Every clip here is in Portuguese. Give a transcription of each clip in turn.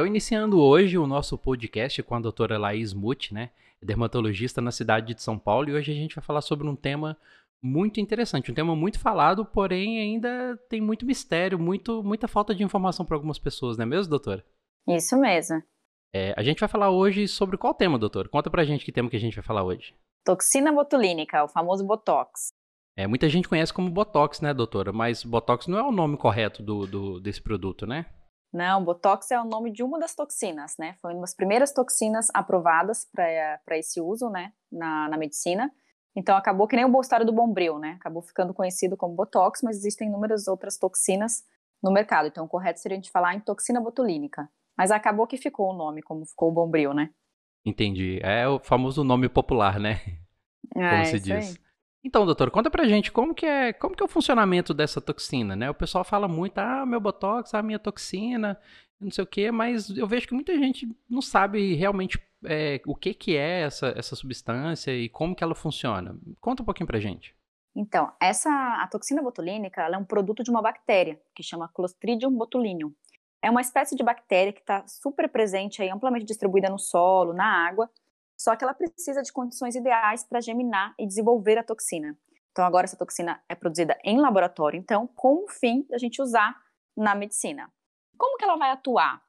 Então, iniciando hoje o nosso podcast com a doutora Laís Muth, né? Dermatologista na cidade de São Paulo, e hoje a gente vai falar sobre um tema muito interessante, um tema muito falado, porém ainda tem muito mistério, muito, muita falta de informação para algumas pessoas, não é mesmo, doutora? Isso mesmo. É, a gente vai falar hoje sobre qual tema, doutor? Conta pra gente que tema que a gente vai falar hoje. Toxina botulínica, o famoso Botox. É, muita gente conhece como Botox, né, doutora? Mas Botox não é o nome correto do, do desse produto, né? Não, Botox é o nome de uma das toxinas, né? Foi uma das primeiras toxinas aprovadas para esse uso, né, na, na medicina. Então acabou que nem o história do Bombril, né? Acabou ficando conhecido como Botox, mas existem inúmeras outras toxinas no mercado. Então o correto seria a gente falar em toxina botulínica. Mas acabou que ficou o nome, como ficou o Bombril, né? Entendi. É o famoso nome popular, né? É, Como se diz. Aí. Então, doutor, conta pra gente como que é, como que é o funcionamento dessa toxina, né? O pessoal fala muito, ah, meu botox, a minha toxina, não sei o quê, mas eu vejo que muita gente não sabe realmente é, o que que é essa, essa substância e como que ela funciona. Conta um pouquinho pra gente. Então, essa a toxina botulínica, é um produto de uma bactéria que chama Clostridium botulinum. É uma espécie de bactéria que está super presente aí, amplamente distribuída no solo, na água, só que ela precisa de condições ideais para geminar e desenvolver a toxina. Então, agora essa toxina é produzida em laboratório, então, com o fim da gente usar na medicina. Como que ela vai atuar?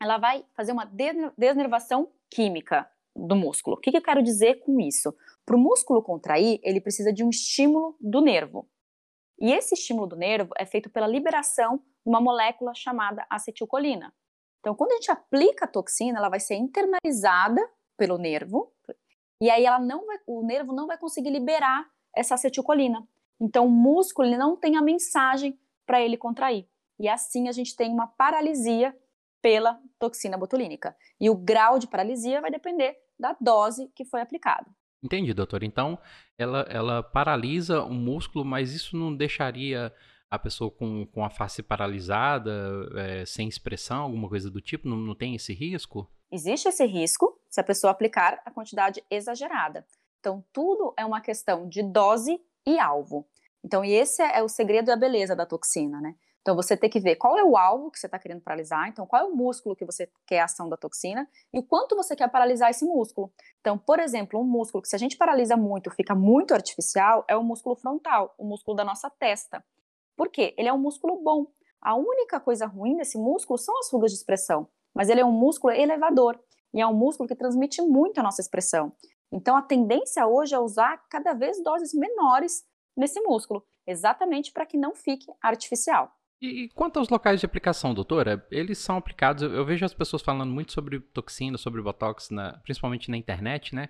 Ela vai fazer uma desnervação química do músculo. O que, que eu quero dizer com isso? Para o músculo contrair, ele precisa de um estímulo do nervo. E esse estímulo do nervo é feito pela liberação de uma molécula chamada acetilcolina. Então, quando a gente aplica a toxina, ela vai ser internalizada pelo nervo, e aí ela não vai, o nervo não vai conseguir liberar essa acetilcolina. Então o músculo ele não tem a mensagem para ele contrair. E assim a gente tem uma paralisia pela toxina botulínica. E o grau de paralisia vai depender da dose que foi aplicada. Entendi, doutor. Então, ela, ela paralisa o músculo, mas isso não deixaria a pessoa com, com a face paralisada, é, sem expressão, alguma coisa do tipo? Não, não tem esse risco? Existe esse risco se a pessoa aplicar a quantidade exagerada. Então, tudo é uma questão de dose e alvo. Então, e esse é o segredo e a beleza da toxina, né? Então, você tem que ver qual é o alvo que você está querendo paralisar, então, qual é o músculo que você quer a ação da toxina e o quanto você quer paralisar esse músculo. Então, por exemplo, um músculo que se a gente paralisa muito, fica muito artificial, é o músculo frontal, o músculo da nossa testa. Por quê? Ele é um músculo bom. A única coisa ruim desse músculo são as rugas de expressão mas ele é um músculo elevador e é um músculo que transmite muito a nossa expressão. Então a tendência hoje é usar cada vez doses menores nesse músculo, exatamente para que não fique artificial. E, e, quanto aos locais de aplicação, doutora, eles são aplicados. Eu, eu vejo as pessoas falando muito sobre toxina, sobre botox, na, principalmente na internet, né?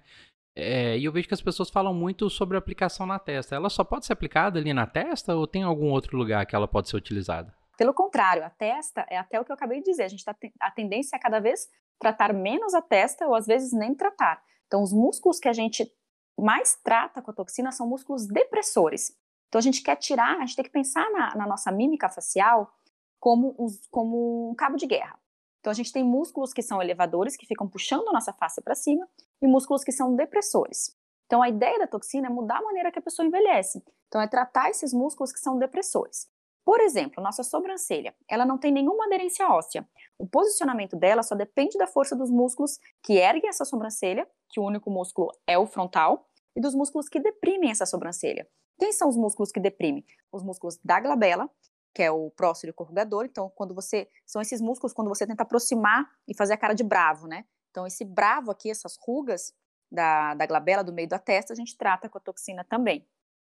É, e eu vejo que as pessoas falam muito sobre aplicação na testa. Ela só pode ser aplicada ali na testa ou tem algum outro lugar que ela pode ser utilizada? Pelo contrário, a testa é até o que eu acabei de dizer. A gente tá a tendência é cada vez tratar menos a testa ou às vezes nem tratar. Então, os músculos que a gente mais trata com a toxina são músculos depressores. Então, a gente quer tirar, a gente tem que pensar na, na nossa mímica facial como, os, como um cabo de guerra. Então, a gente tem músculos que são elevadores, que ficam puxando a nossa face para cima, e músculos que são depressores. Então, a ideia da toxina é mudar a maneira que a pessoa envelhece. Então, é tratar esses músculos que são depressores. Por exemplo, nossa sobrancelha, ela não tem nenhuma aderência óssea. O posicionamento dela só depende da força dos músculos que erguem essa sobrancelha, que o único músculo é o frontal, e dos músculos que deprimem essa sobrancelha. Quem são os músculos que deprimem? Os músculos da glabela, que é o próximo corrugador. Então, quando você são esses músculos quando você tenta aproximar e fazer a cara de bravo, né? Então, esse bravo aqui, essas rugas da, da glabela do meio da testa, a gente trata com a toxina também.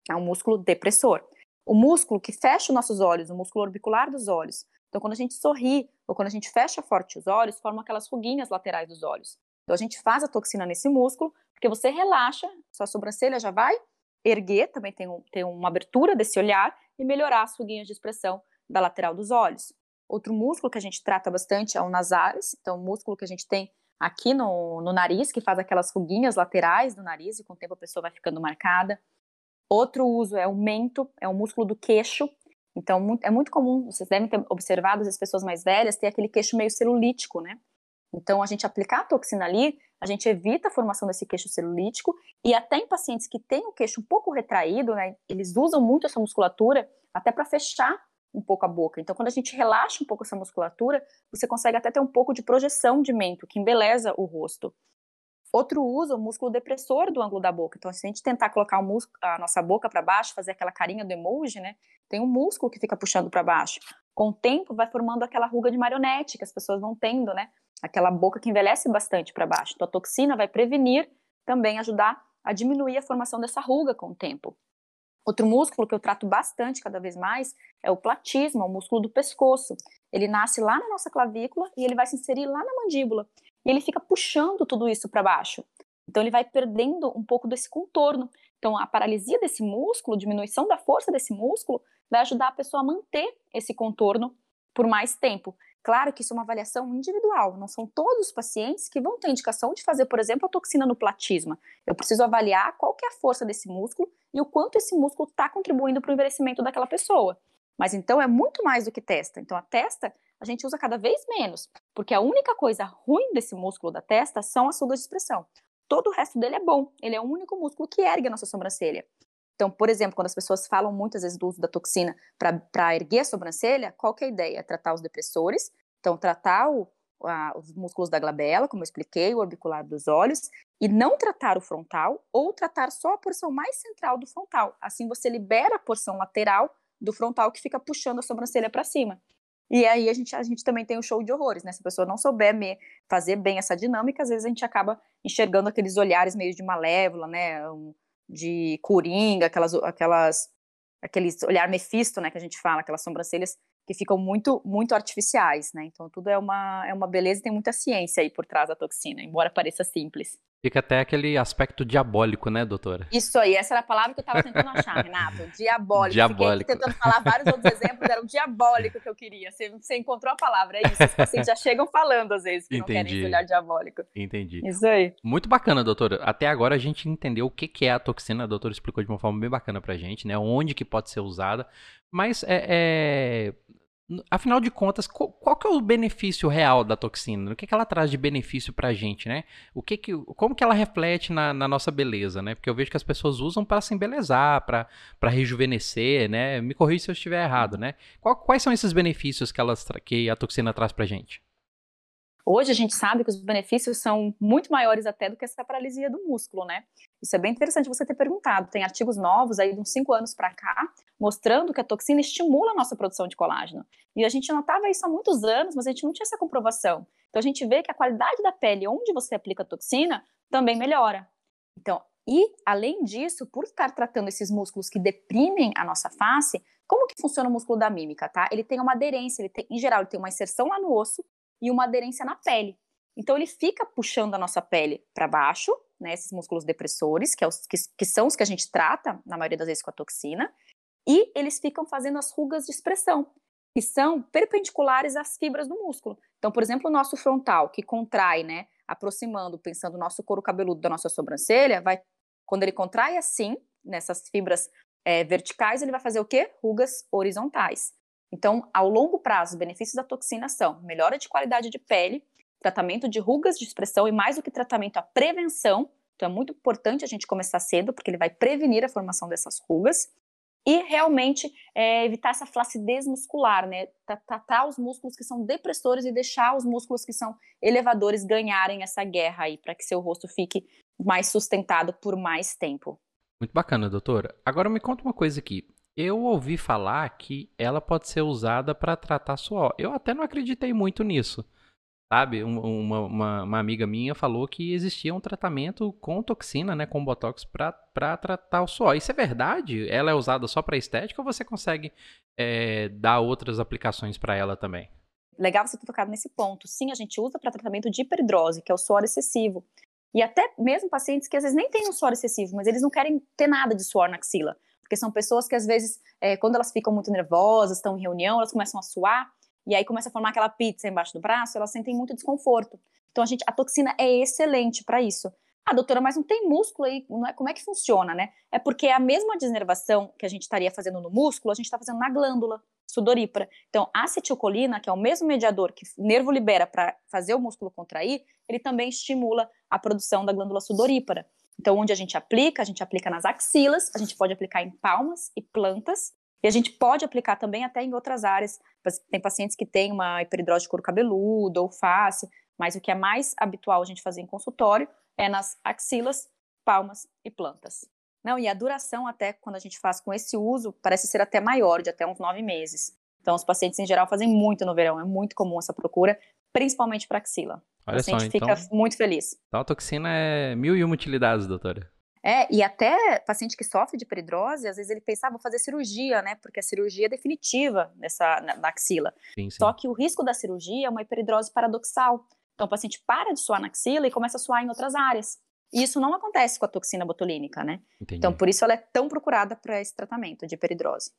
É um músculo depressor o músculo que fecha os nossos olhos, o músculo orbicular dos olhos. Então, quando a gente sorri ou quando a gente fecha forte os olhos, formam aquelas ruguinhas laterais dos olhos. Então, a gente faz a toxina nesse músculo, porque você relaxa, sua sobrancelha já vai erguer, também tem, um, tem uma abertura desse olhar, e melhorar as ruguinhas de expressão da lateral dos olhos. Outro músculo que a gente trata bastante é o nasalis, então, o músculo que a gente tem aqui no, no nariz, que faz aquelas ruguinhas laterais do nariz, e com o tempo a pessoa vai ficando marcada. Outro uso é o mento, é o músculo do queixo. Então, é muito comum, vocês devem ter observado as pessoas mais velhas ter aquele queixo meio celulítico, né? Então, a gente aplicar a toxina ali, a gente evita a formação desse queixo celulítico e até em pacientes que têm o queixo um pouco retraído, né, eles usam muito essa musculatura até para fechar um pouco a boca. Então, quando a gente relaxa um pouco essa musculatura, você consegue até ter um pouco de projeção de mento, que embeleza o rosto. Outro uso, o músculo depressor do ângulo da boca. Então, se a gente tentar colocar a nossa boca para baixo, fazer aquela carinha do emoji, né? Tem um músculo que fica puxando para baixo. Com o tempo, vai formando aquela ruga de marionete que as pessoas vão tendo, né? Aquela boca que envelhece bastante para baixo. Então, a toxina vai prevenir, também ajudar a diminuir a formação dessa ruga com o tempo. Outro músculo que eu trato bastante cada vez mais é o platismo, o músculo do pescoço. Ele nasce lá na nossa clavícula e ele vai se inserir lá na mandíbula e ele fica puxando tudo isso para baixo. Então ele vai perdendo um pouco desse contorno. Então a paralisia desse músculo, diminuição da força desse músculo, vai ajudar a pessoa a manter esse contorno por mais tempo. Claro que isso é uma avaliação individual, não são todos os pacientes que vão ter indicação de fazer, por exemplo, a toxina no platisma. Eu preciso avaliar qual que é a força desse músculo e o quanto esse músculo está contribuindo para o envelhecimento daquela pessoa. Mas então é muito mais do que testa. Então a testa a gente usa cada vez menos, porque a única coisa ruim desse músculo da testa são as rugas de expressão. Todo o resto dele é bom, ele é o único músculo que ergue a nossa sobrancelha. Então, por exemplo, quando as pessoas falam muitas vezes do uso da toxina para erguer a sobrancelha, qual que é a ideia? Tratar os depressores, então tratar o, a, os músculos da glabela, como eu expliquei, o orbicular dos olhos, e não tratar o frontal, ou tratar só a porção mais central do frontal. Assim você libera a porção lateral do frontal que fica puxando a sobrancelha para cima. E aí a gente, a gente também tem o show de horrores, né? Se a pessoa não souber me fazer bem essa dinâmica, às vezes a gente acaba enxergando aqueles olhares meio de malévola, né? De coringa, aquelas, aquelas, aqueles olhar mefisto, né? Que a gente fala, aquelas sobrancelhas que ficam muito, muito artificiais, né? Então tudo é uma, é uma beleza e tem muita ciência aí por trás da toxina, embora pareça simples. Fica até aquele aspecto diabólico, né, doutora? Isso aí, essa era a palavra que eu estava tentando achar, Renato. Diabólico. Diabólico. Fiquei tentando falar vários outros exemplos, era o diabólico que eu queria. Você, você encontrou a palavra, é isso. Os pacientes já chegam falando, às vezes, que Entendi. não querem olhar diabólico. Entendi. Isso aí. Muito bacana, doutora. Até agora a gente entendeu o que é a toxina, a doutora explicou de uma forma bem bacana pra gente, né? Onde que pode ser usada. Mas é, é Afinal de contas, qual, qual, que é o benefício real da toxina? O que, que ela traz de benefício pra gente, né? O que que, como que ela reflete na, na nossa beleza, né? Porque eu vejo que as pessoas usam para se embelezar, para rejuvenescer, né? Me corrija se eu estiver errado, né? Qual, quais são esses benefícios que, elas, que a toxina traz pra gente? Hoje a gente sabe que os benefícios são muito maiores até do que essa paralisia do músculo, né? Isso é bem interessante você ter perguntado. Tem artigos novos aí de uns cinco anos para cá mostrando que a toxina estimula a nossa produção de colágeno. E a gente notava isso há muitos anos, mas a gente não tinha essa comprovação. Então a gente vê que a qualidade da pele onde você aplica a toxina também melhora. Então, e além disso, por estar tratando esses músculos que deprimem a nossa face, como que funciona o músculo da mímica, tá? Ele tem uma aderência, ele tem, em geral, ele tem uma inserção lá no osso e uma aderência na pele. Então ele fica puxando a nossa pele para baixo, né, esses músculos depressores, que, é os, que, que, são os que a gente trata, na maioria das vezes, com a toxina, e eles ficam fazendo as rugas de expressão, que são perpendiculares às fibras do músculo. Então, por exemplo, o nosso frontal, que contrai, né, aproximando, pensando o nosso couro cabeludo da nossa sobrancelha, vai, quando ele contrai assim, nessas fibras é, verticais, ele vai fazer o quê? Rugas horizontais. Então, ao longo prazo, os benefícios da toxina são melhora de qualidade de pele, tratamento de rugas de expressão e mais do que tratamento, a prevenção. Então, é muito importante a gente começar cedo, porque ele vai prevenir a formação dessas rugas. E realmente é, evitar essa flacidez muscular, né? Tratar os músculos que são depressores e deixar os músculos que são elevadores ganharem essa guerra aí, para que seu rosto fique mais sustentado por mais tempo. Muito bacana, doutora. Agora me conta uma coisa aqui. Eu ouvi falar que ela pode ser usada para tratar suor. Eu até não acreditei muito nisso. Sabe, uma, uma, uma, amiga minha falou que existia um tratamento com toxina, né, com botox, para tratar o suor. Isso é verdade? Ela é usada só para estética ou você consegue é, dar outras aplicações para ela também? Legal você ter tocado nesse ponto. Sim, a gente usa para tratamento de hiperdrose, que é o suor excessivo. E até mesmo pacientes que às vezes nem têm um suor excessivo, mas eles não querem ter nada de suor na axila. Porque são pessoas que, às vezes, é, quando elas ficam muito nervosas, estão em reunião, elas começam a suar, e aí começa a formar aquela pizza embaixo do braço, elas sentem muito desconforto. Então, a, gente, a toxina é excelente para isso. Ah, doutora, mas não tem músculo aí, é, como é que funciona, né? É porque a mesma desnervação que a gente estaria fazendo no músculo, a gente está fazendo na glândula sudorípara. Então, a acetilcolina, que é o mesmo mediador que o nervo libera para fazer o músculo contrair, ele também estimula a produção da glândula sudorípara. Então, onde a gente aplica, a gente aplica nas axilas, a gente pode aplicar em palmas e plantas, E a gente pode aplicar também até em outras áreas. Tem pacientes que têm uma hiperidrose de couro cabeludo ou face, mas o que é mais habitual a gente fazer em consultório é nas axilas, palmas e plantas. Não, e a duração até quando a gente faz com esse uso parece ser até maior, de até uns nove meses. Então, os pacientes em geral fazem muito no verão, é muito comum essa procura, principalmente para axila. Olha só, fica então, muito feliz. Então a toxina é mil e uma utilidades, doutora. É, e até paciente que sofre de peridrose, às vezes ele pensava, ah, vou fazer cirurgia, né? Porque a cirurgia é definitiva nessa, na, na axila. Sim, sim. Só que o risco da cirurgia é uma hiperidrose paradoxal. Então o paciente para de suar na axila e começa a suar em outras áreas. E isso não acontece com a toxina botulínica, né? Entendi. Então por isso ela é tão procurada para esse tratamento de hiperidrose.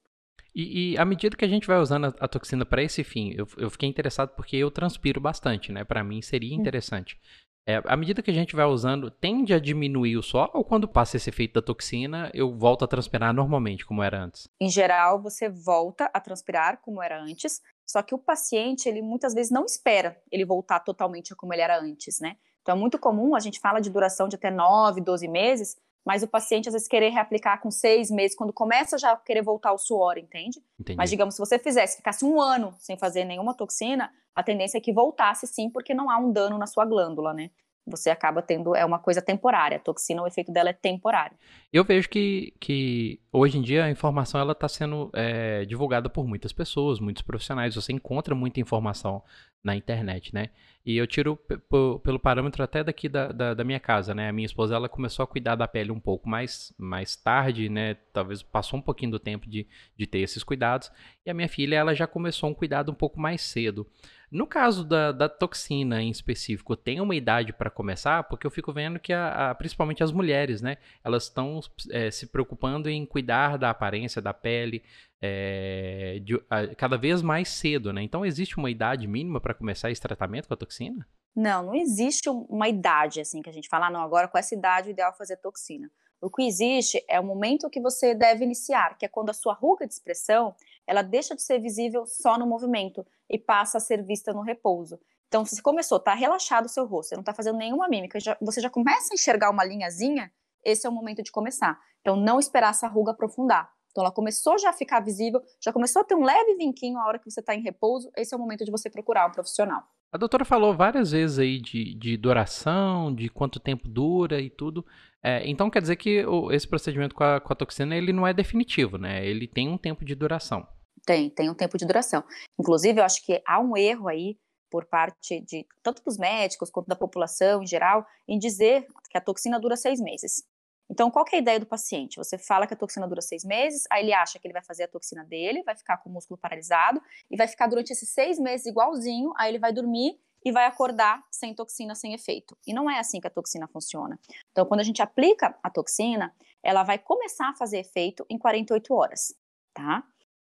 E, e à medida que a gente vai usando a, a toxina para esse fim, eu, eu, fiquei interessado porque eu transpiro bastante, né? Para mim seria interessante. É, à medida que a gente vai usando, tende a diminuir o suor ou quando passa esse efeito da toxina, eu volto a transpirar normalmente, como era antes? Em geral, você volta a transpirar como era antes, só que o paciente, ele muitas vezes não espera ele voltar totalmente a como ele era antes, né? Então é muito comum, a gente fala de duração de até 9, 12 meses, mas o paciente às vezes querer reaplicar com seis meses, quando começa já a querer voltar o suor, entende? Entendi. Mas digamos, se você fizesse, ficasse um ano sem fazer nenhuma toxina, a tendência é que voltasse sim, porque não há um dano na sua glândula, né? Você acaba tendo, é uma coisa temporária, a toxina, o efeito dela é temporário. Eu vejo que, que hoje em dia a informação ela está sendo é, divulgada por muitas pessoas, muitos profissionais, você encontra muita informação na internet, né? E eu tiro pelo parâmetro até daqui da, da, da, minha casa, né? A minha esposa, ela começou a cuidar da pele um pouco mais, mais tarde, né? Talvez passou um pouquinho do tempo de, de ter esses cuidados. E a minha filha, ela já começou um cuidado um pouco mais cedo. No caso da, da toxina em específico, tem uma idade para começar? Porque eu fico vendo que, a, a, principalmente as mulheres, né? Elas estão é, se preocupando em cuidar da aparência da pele, é, de, a, cada vez mais cedo, né? Então, existe uma idade mínima para começar esse tratamento com a toxina? Não, não existe uma idade assim que a gente fala, ah, não, agora com essa idade o ideal é fazer toxina. O que existe é o momento que você deve iniciar, que é quando a sua ruga de expressão ela deixa de ser visível só no movimento e passa a ser vista no repouso. Então, se começou, tá relaxado o seu rosto, você não tá fazendo nenhuma mímica, já, você já começa a enxergar uma linhazinha, esse é o momento de começar. Então, não esperar essa ruga aprofundar. Então ela começou já a ficar visível, já começou a ter um leve vinquinho a hora que você está em repouso, esse é o momento de você procurar um profissional. A doutora falou várias vezes aí de, de duração, de quanto tempo dura e tudo. É, então quer dizer que o, esse procedimento com a, com a toxina ele não é definitivo, né? Ele tem um tempo de duração. Tem, tem um tempo de duração. Inclusive, eu acho que há um erro aí por parte de tanto dos médicos quanto da população em geral em dizer que a toxina dura seis meses. Então, qual é a ideia do paciente? Você fala que a toxina dura seis meses, aí ele acha que ele vai fazer a toxina dele, vai ficar com o músculo paralisado e vai ficar durante esses seis meses igualzinho, aí ele vai dormir e vai acordar sem toxina, sem efeito. E não é assim que a toxina funciona. Então, quando a gente aplica a toxina, ela vai começar a fazer efeito em 48 horas, tá?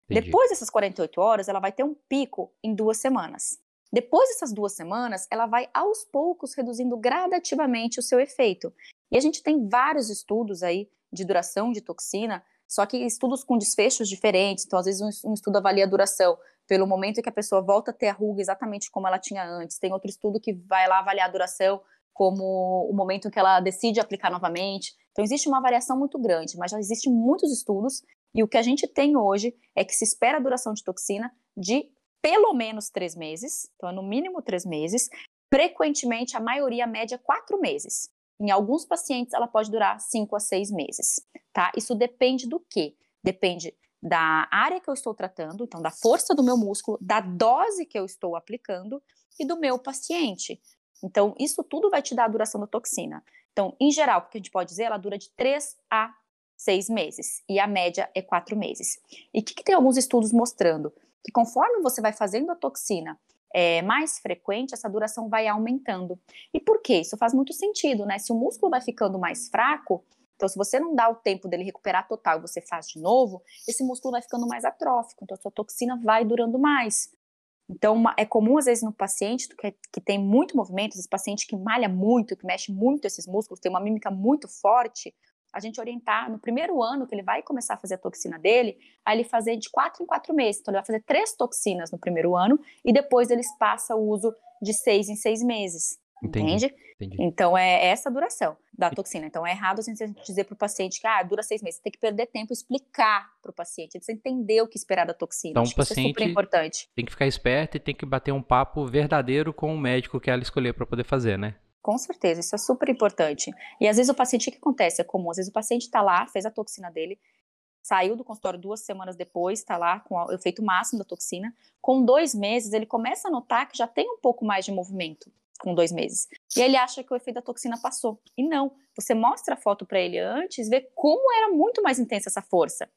Entendi. Depois dessas 48 horas, ela vai ter um pico em duas semanas. Depois dessas duas semanas, ela vai aos poucos reduzindo gradativamente o seu efeito. E a gente tem vários estudos aí de duração de toxina, só que estudos com desfechos diferentes. Então, às vezes, um, estudo avalia a duração pelo momento em que a pessoa volta a ter a ruga exatamente como ela tinha antes. Tem outro estudo que vai lá avaliar a duração como o momento em que ela decide aplicar novamente. Então, existe uma variação muito grande, mas já existem muitos estudos. E o que a gente tem hoje é que se espera a duração de toxina de pelo menos três meses, então é no mínimo três meses, frequentemente, a maioria, média, quatro meses. Em alguns pacientes, ela pode durar 5 a 6 meses, tá? Isso depende do quê? Depende da área que eu estou tratando, então da força do meu músculo, da dose que eu estou aplicando e do meu paciente. Então, isso tudo vai te dar a duração da toxina. Então, em geral, o que a gente pode dizer, ela dura de 3 a 6 meses, e a média é 4 meses. E o que, que tem alguns estudos mostrando? Que conforme você vai fazendo a toxina é, mais frequente, essa duração vai aumentando. E por quê? Isso faz muito sentido, né? Se o músculo vai ficando mais fraco, então se você não dá o tempo dele recuperar total e você faz de novo, esse músculo vai ficando mais atrófico, então a sua toxina vai durando mais. Então, uma, é comum, às vezes, no paciente que, que, tem muito movimento, esse paciente que malha muito, que mexe muito esses músculos, tem uma mímica muito forte, a gente orientar no primeiro ano que ele vai começar a fazer a toxina dele, a ele fazer de quatro em quatro meses. Então, ele vai fazer três toxinas no primeiro ano e depois eles passa o uso de seis em seis meses. Entendi, entende? Entendi. Então é essa a duração da toxina. Então é errado a gente dizer para o paciente que ah, dura seis meses. Você tem que perder tempo explicar para o paciente, você entender o que esperar da toxina. Então o paciente é super importante. tem que ficar esperto e tem que bater um papo verdadeiro com o médico que ela escolher para poder fazer, né? Com certeza, isso é super importante. E às vezes o paciente, o que acontece? É comum, às vezes o paciente está lá, fez a toxina dele, saiu do consultório duas semanas depois, está lá com o efeito máximo da toxina. Com dois meses, ele começa a notar que já tem um pouco mais de movimento com dois meses. E ele acha que o efeito da toxina passou. E não. Você mostra a foto para ele antes, vê como era muito mais intensa essa força.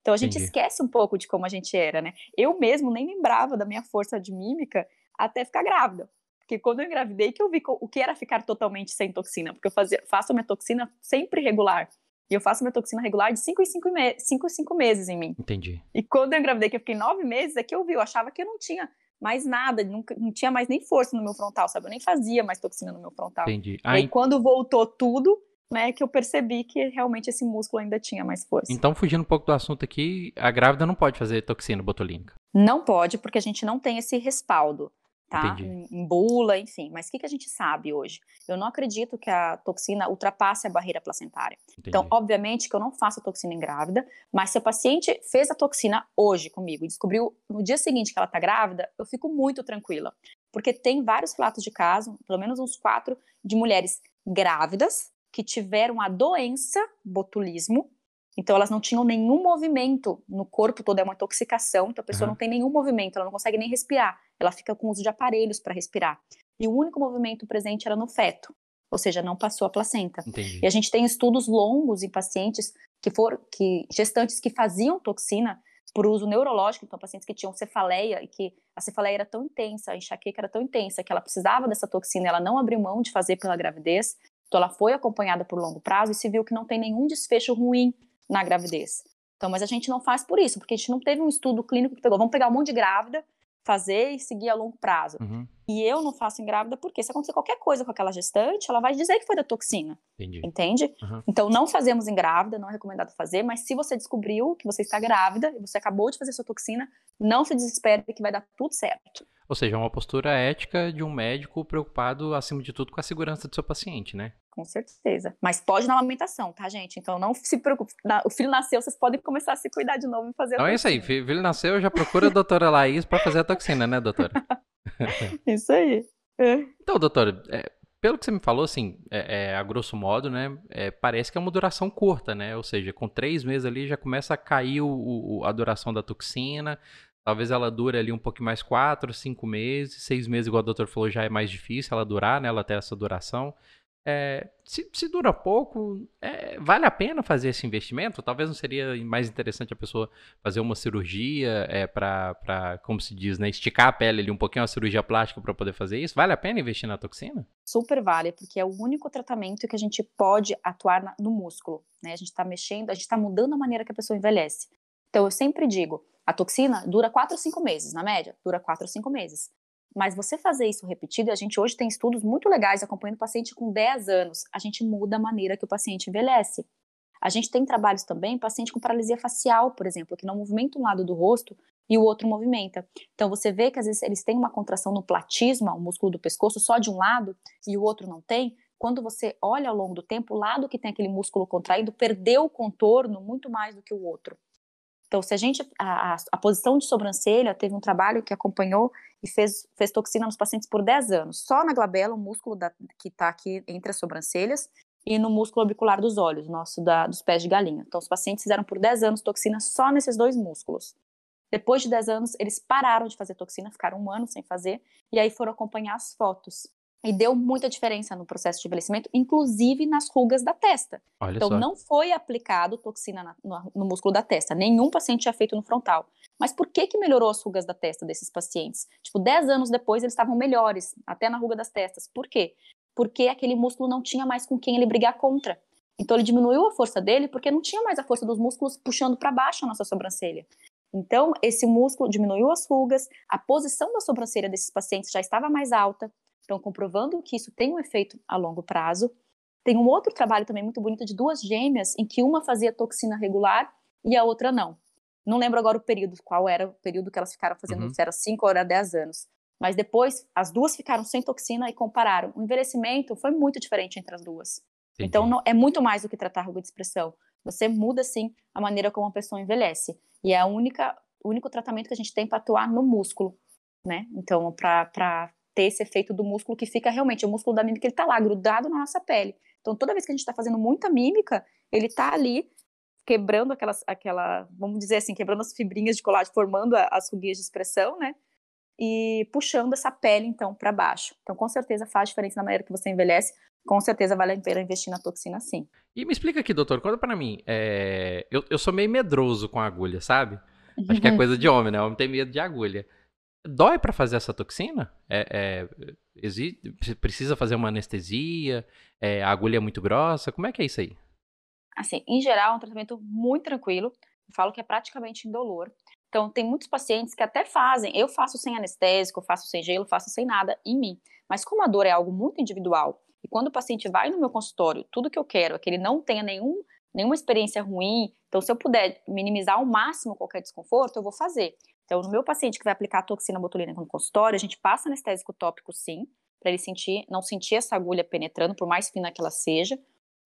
Então a gente Entendi. esquece um pouco de como a gente era, né? Eu mesmo nem lembrava da minha força de mímica até ficar grávida. Porque quando eu engravidei que eu vi o que era ficar totalmente sem toxina, porque eu fazia, faço a minha toxina sempre regular. E eu faço minha toxina regular de 5 em 5 me meses em mim. Entendi. E quando eu engravidei, que eu fiquei nove meses, é que eu vi, eu achava que eu não tinha mais nada, nunca, não tinha mais nem força no meu frontal, sabe? Eu nem fazia mais toxina no meu frontal. Entendi. Aí, e quando voltou tudo, né, que eu percebi que realmente esse músculo ainda tinha mais força. Então, fugindo um pouco do assunto aqui, a grávida não pode fazer toxina botulínica? Não pode, porque a gente não tem esse respaldo tá? Em, em, bula, enfim. Mas o que, que a gente sabe hoje? Eu não acredito que a toxina ultrapasse a barreira placentária. Entendi. Então, obviamente que eu não faço a toxina em grávida, mas se a paciente fez a toxina hoje comigo e descobriu no dia seguinte que ela está grávida, eu fico muito tranquila. Porque tem vários relatos de caso, pelo menos uns quatro, de mulheres grávidas que tiveram a doença botulismo então elas não tinham nenhum movimento no corpo todo, é uma intoxicação, então a pessoa uhum. não tem nenhum movimento, ela não consegue nem respirar, ela fica com uso de aparelhos para respirar. E o único movimento presente era no feto, ou seja, não passou a placenta. Entendi. E a gente tem estudos longos em pacientes que foram, que gestantes que faziam toxina por uso neurológico, então pacientes que tinham cefaleia e que a cefaleia era tão intensa, a enxaqueca era tão intensa que ela precisava dessa toxina, ela não abriu mão de fazer pela gravidez, então ela foi acompanhada por longo prazo e se viu que não tem nenhum desfecho ruim na gravidez. Então, mas a gente não faz por isso, porque a gente não teve um estudo clínico que pegou, vamos pegar um monte de grávida, fazer e seguir a longo prazo. Uhum. E eu não faço em grávida porque se acontecer qualquer coisa com aquela gestante, ela vai dizer que foi da toxina. Entendi. Entende? Uhum. Então não fazemos em grávida, não é recomendado fazer, mas se você descobriu que você está grávida e você acabou de fazer sua toxina, não se desespere que vai dar tudo certo. Ou seja, é uma postura ética de um médico preocupado, acima de tudo, com a segurança do seu paciente, né? Com certeza. Mas pode na amamentação, tá, gente? Então não se preocupe. O filho nasceu, vocês podem começar a se cuidar de novo e fazer a Então é isso aí. Filho nasceu, já procura a doutora Laís para fazer a toxina, né, doutora? isso aí. É. Então, doutora, é, pelo que você me falou, assim, é, é, a grosso modo, né, é, parece que é uma duração curta, né? Ou seja, com três meses ali já começa a cair o, o, a duração da toxina, Talvez ela dure ali um pouquinho mais quatro, cinco meses, seis meses, igual o doutor falou, já é mais difícil ela durar, né? Ela ter essa duração. É, se, se, dura pouco, é, vale a pena fazer esse investimento? Talvez não seria mais interessante a pessoa fazer uma cirurgia é, para, como se diz, né, esticar a pele ali um pouquinho, uma cirurgia plástica para poder fazer isso? Vale a pena investir na toxina? Super vale, porque é o único tratamento que a gente pode atuar na, no músculo. Né? A gente está mexendo, a gente está mudando a maneira que a pessoa envelhece. Então eu sempre digo, a toxina dura 4 ou 5 meses, na média, dura 4 ou 5 meses. Mas você fazer isso repetido, a gente hoje tem estudos muito legais acompanhando o paciente com 10 anos, a gente muda a maneira que o paciente envelhece. A gente tem trabalhos também, paciente com paralisia facial, por exemplo, que não movimenta um lado do rosto e o outro movimenta. Então você vê que às vezes eles têm uma contração no platisma, o músculo do pescoço, só de um lado e o outro não tem. Quando você olha ao longo do tempo, o lado que tem aquele músculo contraído perdeu o contorno muito mais do que o outro. Então, se a gente. A, a, posição de sobrancelha, teve um trabalho que acompanhou e fez, fez toxina nos pacientes por 10 anos. Só na glabela, o músculo da, que está aqui entre as sobrancelhas, e no músculo orbicular dos olhos, nosso da, dos pés de galinha. Então, os pacientes fizeram por 10 anos toxina só nesses dois músculos. Depois de 10 anos, eles pararam de fazer toxina, ficaram um ano sem fazer, e aí foram acompanhar as fotos. E deu muita diferença no processo de envelhecimento, inclusive nas rugas da testa. Olha então, só. não foi aplicado toxina na, no, no, músculo da testa. Nenhum paciente tinha feito no frontal. Mas por que, que melhorou as rugas da testa desses pacientes? Tipo, 10 anos depois, eles estavam melhores, até na ruga das testas. Por quê? Porque aquele músculo não tinha mais com quem ele brigar contra. Então, ele diminuiu a força dele porque não tinha mais a força dos músculos puxando para baixo a nossa sobrancelha. Então, esse músculo diminuiu as rugas, a posição da sobrancelha desses pacientes já estava mais alta, então, comprovando que isso tem um efeito a longo prazo. Tem um outro trabalho também muito bonito de duas gêmeas, em que uma fazia toxina regular e a outra não. Não lembro agora o período, qual era o período que elas ficaram fazendo, uhum. se era 5 ou era 10 anos. Mas depois, as duas ficaram sem toxina e compararam. O envelhecimento foi muito diferente entre as duas. Entendi. Então, não, é muito mais do que tratar ruga de expressão. Você muda, sim, a maneira como a pessoa envelhece. E é a única, o único tratamento que a gente tem para atuar no músculo, né? Então, para ter esse efeito do músculo que fica realmente, o músculo da mímica, ele tá lá, grudado na nossa pele. Então, toda vez que a gente está fazendo muita mímica, ele está ali quebrando aquelas, aquela, vamos dizer assim, quebrando as fibrinhas de colágeno, formando as ruguinhas de expressão, né? E puxando essa pele, então, para baixo. Então, com certeza faz diferença na maneira que você envelhece com certeza vale a pena investir na toxina sim. E me explica aqui, doutor, conta para mim. É... Eu, eu sou meio medroso com agulha, sabe? Acho que é coisa de homem, né? O homem tem medo de agulha. Dói para fazer essa toxina? É, é, existe, precisa fazer uma anestesia? É, a agulha é muito grossa? Como é que é isso aí? Assim, em geral, é um tratamento muito tranquilo. Eu falo que é praticamente indolor. Então, tem muitos pacientes que até fazem. Eu faço sem anestésico, faço sem gelo, faço sem nada em mim. Mas como a dor é algo muito individual e quando o paciente vai no meu consultório, tudo que eu quero é que ele não tenha nenhum, nenhuma experiência ruim. Então, se eu puder minimizar ao máximo qualquer desconforto, eu vou fazer. Então, no meu paciente que vai aplicar a toxina botulínica no consultório, a gente passa anestésico tópico sim, para ele sentir, não sentir essa agulha penetrando, por mais fina que ela seja.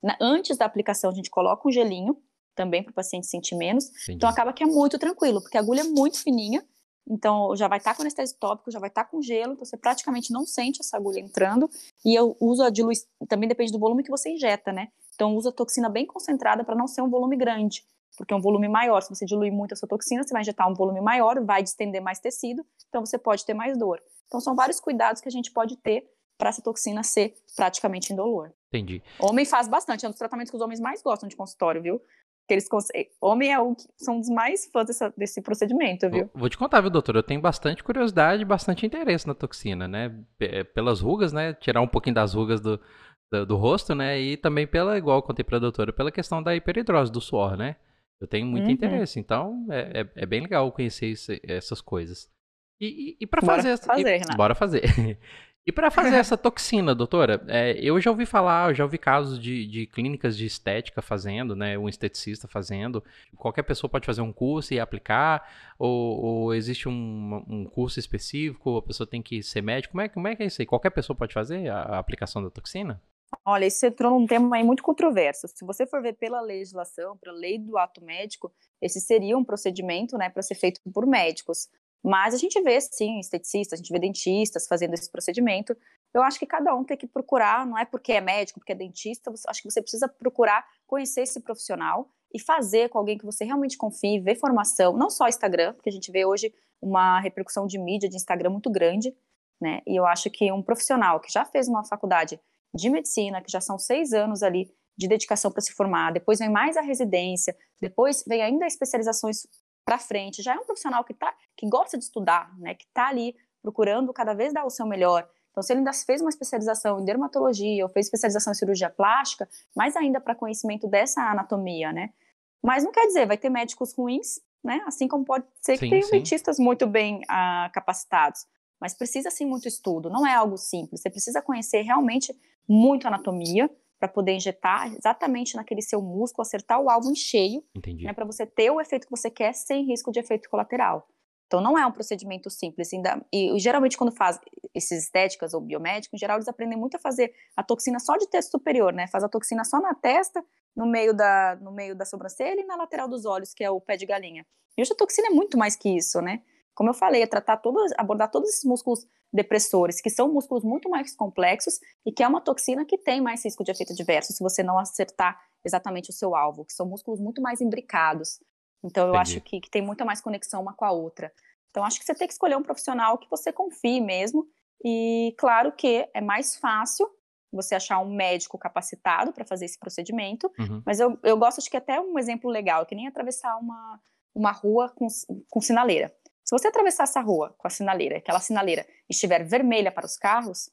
Na, antes da aplicação, a gente coloca um gelinho, também para o paciente sentir menos. Entendi. Então, acaba que é muito tranquilo, porque a agulha é muito fininha, então, já vai estar tá com anestésico tópico, já vai estar tá com gelo, então você praticamente não sente essa agulha entrando. E eu uso a diluição, também depende do volume que você injeta, né? Então, usa a toxina bem concentrada para não ser um volume grande, porque é um volume maior. Se você diluir muito a sua toxina, você vai injetar um volume maior, vai distender mais tecido, então você pode ter mais dor. Então, são vários cuidados que a gente pode ter para essa toxina ser praticamente indolor. Entendi. Homem faz bastante, é um dos tratamentos que os homens mais gostam de consultório, viu? que eles homem é o que são os mais fãs dessa, desse procedimento, viu? Vou, vou te contar, viu, doutor? Eu tenho bastante curiosidade, bastante interesse na toxina, né? P pelas rugas, né? Tirar um pouquinho das rugas do, do, do, rosto, né? E também pela, igual eu contei pra doutora, pela questão da hiperidrose do suor, né? Eu tenho muito uhum. interesse, então é, é, é, bem legal conhecer isso, essas coisas. E, e, e para fazer, fazer e, bora fazer. E para fazer essa toxina, doutora, é, eu já ouvi falar, eu já ouvi casos de, de, clínicas de estética fazendo, né? Um esteticista fazendo. Qualquer pessoa pode fazer um curso e aplicar, ou, ou existe um, um, curso específico, a pessoa tem que ser médico. Como é, como é que é isso aí? Qualquer pessoa pode fazer a, a aplicação da toxina? Olha, isso entrou num tema aí muito controverso. Se você for ver pela legislação, pela lei do ato médico, esse seria um procedimento, né, para ser feito por médicos. Mas a gente vê, sim, esteticistas, a gente vê dentistas fazendo esse procedimento. Eu acho que cada um tem que procurar, não é porque é médico, porque é dentista, você, acho que você precisa procurar conhecer esse profissional e fazer com alguém que você realmente confie, ver formação, não só Instagram, porque a gente vê hoje uma repercussão de mídia de Instagram muito grande, né? E eu acho que um profissional que já fez uma faculdade de medicina, que já são seis anos ali de dedicação para se formar, depois vem mais a residência, depois vem ainda especializações para frente, já é um profissional que, tá, que gosta de estudar, né, que está ali procurando cada vez dar o seu melhor. Então, se ele ainda fez uma especialização em dermatologia ou fez especialização em cirurgia plástica, mais ainda para conhecimento dessa anatomia, né? Mas não quer dizer, vai ter médicos ruins, né? Assim como pode ser que tenha dentistas muito bem ah, capacitados. Mas precisa, sim, muito estudo. Não é algo simples. Você precisa conhecer realmente muito anatomia, para poder injetar exatamente naquele seu músculo, acertar o alvo em cheio, né, para você ter o efeito que você quer sem risco de efeito colateral. Então não é um procedimento simples. Ainda, e geralmente quando faz esses estéticas ou biomédicos, em geral eles aprendem muito a fazer a toxina só de texto superior, né? Faz a toxina só na testa, no meio da, no meio da sobrancelha e na lateral dos olhos, que é o pé de galinha. E hoje a toxina é muito mais que isso, né? Como eu falei, é tratar todos, abordar todos esses músculos depressores, que são músculos muito mais complexos e que é uma toxina que tem mais risco de efeito adverso se você não acertar exatamente o seu alvo, que são músculos muito mais imbricados. Então, eu Entendi. acho que, que tem muita mais conexão uma com a outra. Então, acho que você tem que escolher um profissional que você confie mesmo. E, claro que é mais fácil você achar um médico capacitado para fazer esse procedimento, uhum. mas eu, eu gosto de que até um exemplo legal, que nem atravessar uma, uma rua com, com sinaleira. Se você atravessar essa rua com a sinaleira, aquela sinaleira estiver vermelha para os carros,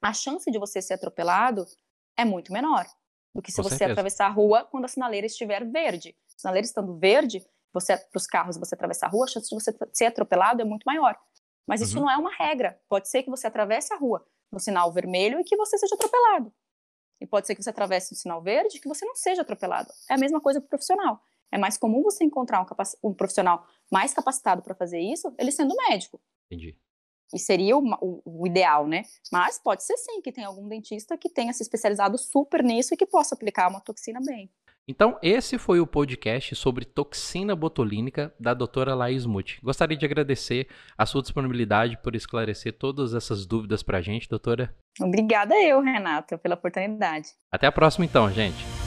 a chance de você ser atropelado é muito menor do que se com você certeza. atravessar a rua quando a sinaleira estiver verde. A sinaleira estando verde, você para os carros você atravessar a rua, a chance de você ser atropelado é muito maior. Mas isso uhum. não é uma regra. Pode ser que você atravesse a rua no sinal vermelho e que você seja atropelado. E pode ser que você atravesse o sinal verde e que você não seja atropelado. É a mesma coisa para o profissional. É mais comum você encontrar um, um profissional mais capacitado para fazer isso, ele sendo médico. Entendi. e seria o, o, o, ideal, né? Mas pode ser sim que tem algum dentista que tenha se especializado super nisso e que possa aplicar uma toxina bem. Então, esse foi o podcast sobre toxina botulínica da doutora Laís Muti. Gostaria de agradecer a sua disponibilidade por esclarecer todas essas dúvidas para a gente, doutora. Obrigada eu, Renata, pela oportunidade. Até a próxima então, gente.